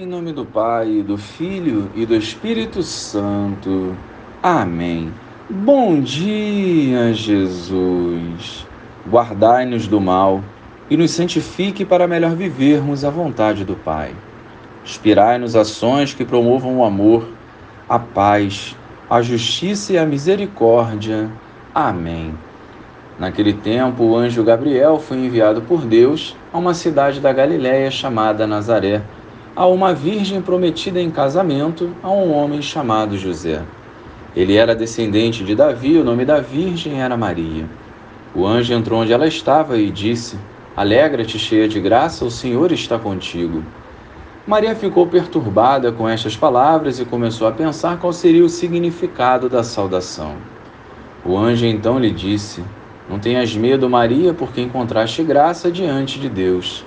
Em nome do Pai, do Filho e do Espírito Santo. Amém. Bom dia, Jesus. Guardai-nos do mal e nos santifique para melhor vivermos a vontade do Pai. Inspirai-nos ações que promovam o amor, a paz, a justiça e a misericórdia. Amém. Naquele tempo, o anjo Gabriel foi enviado por Deus a uma cidade da Galiléia chamada Nazaré a uma virgem prometida em casamento a um homem chamado José. Ele era descendente de Davi, o nome da virgem era Maria. O anjo entrou onde ela estava e disse: Alegra-te, cheia de graça, o Senhor está contigo. Maria ficou perturbada com estas palavras e começou a pensar qual seria o significado da saudação. O anjo então lhe disse: Não tenhas medo, Maria, porque encontraste graça diante de Deus.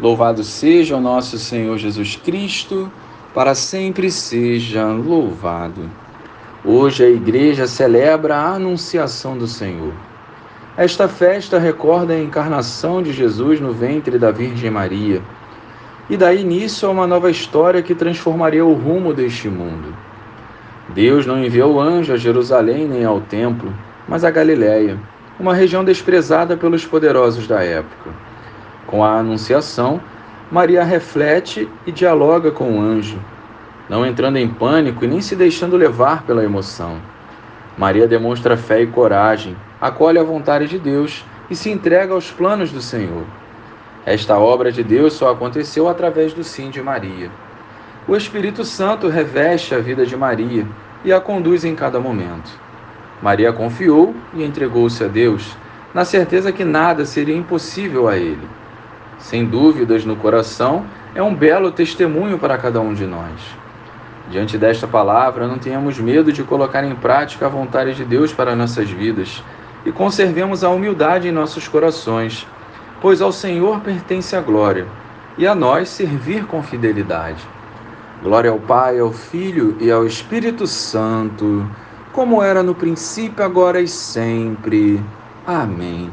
Louvado seja o nosso Senhor Jesus Cristo, para sempre seja louvado. Hoje a igreja celebra a anunciação do Senhor. Esta festa recorda a encarnação de Jesus no ventre da Virgem Maria e dá início a uma nova história que transformaria o rumo deste mundo. Deus não enviou anjo a Jerusalém nem ao templo, mas a Galiléia, uma região desprezada pelos poderosos da época. Com a Anunciação, Maria reflete e dialoga com o anjo, não entrando em pânico e nem se deixando levar pela emoção. Maria demonstra fé e coragem, acolhe a vontade de Deus e se entrega aos planos do Senhor. Esta obra de Deus só aconteceu através do sim de Maria. O Espírito Santo reveste a vida de Maria e a conduz em cada momento. Maria confiou e entregou-se a Deus, na certeza que nada seria impossível a ele sem dúvidas no coração, é um belo testemunho para cada um de nós. Diante desta palavra, não tenhamos medo de colocar em prática a vontade de Deus para nossas vidas e conservemos a humildade em nossos corações, pois ao Senhor pertence a glória e a nós servir com fidelidade. Glória ao Pai, ao Filho e ao Espírito Santo, como era no princípio, agora e sempre. Amém.